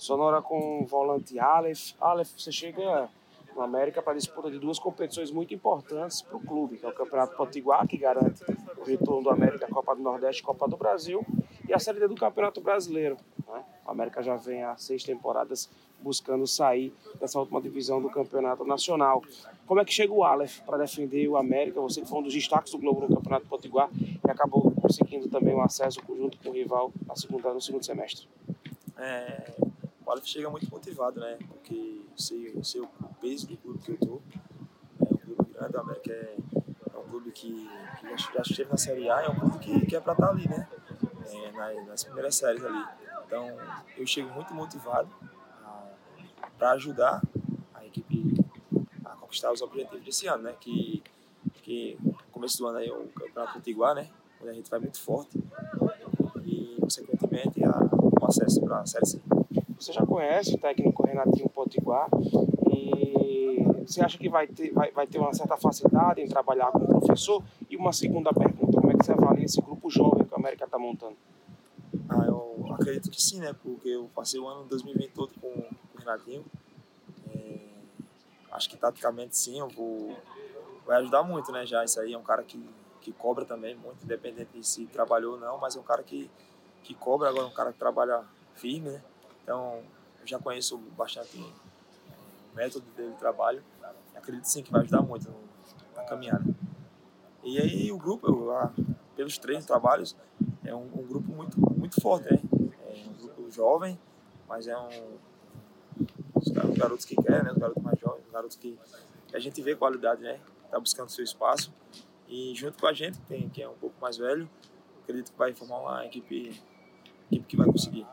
Sonora com o volante Aleph. Aleph, você chega no América para disputa de duas competições muito importantes para o clube, que é o Campeonato Potiguar, que garante o retorno do América à Copa do Nordeste Copa do Brasil, e a Série D do Campeonato Brasileiro. Né? O América já vem há seis temporadas buscando sair dessa última divisão do Campeonato Nacional. Como é que chega o Aleph para defender o América? Você que foi um dos destaques do Globo no Campeonato Potiguar e acabou conseguindo também o acesso junto com o rival na segunda, no segundo semestre. É, o chega muito motivado, né? Porque sei, sei o peso do clube que eu tô. É um clube grande, o América é, é um clube que, que já esteve na Série A, é um clube que, que é para estar tá ali, né? É, nas, nas primeiras séries ali. Então eu chego muito motivado para ajudar a equipe a conquistar os objetivos desse ano, né? Que, que começo do ano aí é o Campeonato Potiguar, né? Onde a gente vai muito forte e, consequentemente, a, o acesso para a Série C. Você já conhece o técnico Renatinho Potiguar e você acha que vai ter, vai, vai ter uma certa facilidade em trabalhar com o professor? E uma segunda pergunta, como é que você avalia esse grupo jovem que a América está montando? Ah, eu acredito que sim, né? Porque eu passei o ano 2020 todo com, Renatinho. É, acho que taticamente sim, eu vou vai ajudar muito, né? Já isso aí é um cara que, que cobra também muito, independente de se trabalhou ou não, mas é um cara que, que cobra agora, é um cara que trabalha firme, né? Então eu já conheço bastante o método dele de trabalho. Acredito sim que vai ajudar muito na caminhada. E aí o grupo, eu, ah, pelos três trabalhos, é um, um, grupo muito, muito forte, né? É um grupo jovem, mas é um, os garotos que querem, né? Os garotos mais jovens, os garotos que, que a gente vê qualidade, né? Tá buscando seu espaço. E junto com a gente, tem, que é um pouco mais velho, acredito que vai formar uma equipe, equipe que vai conseguir.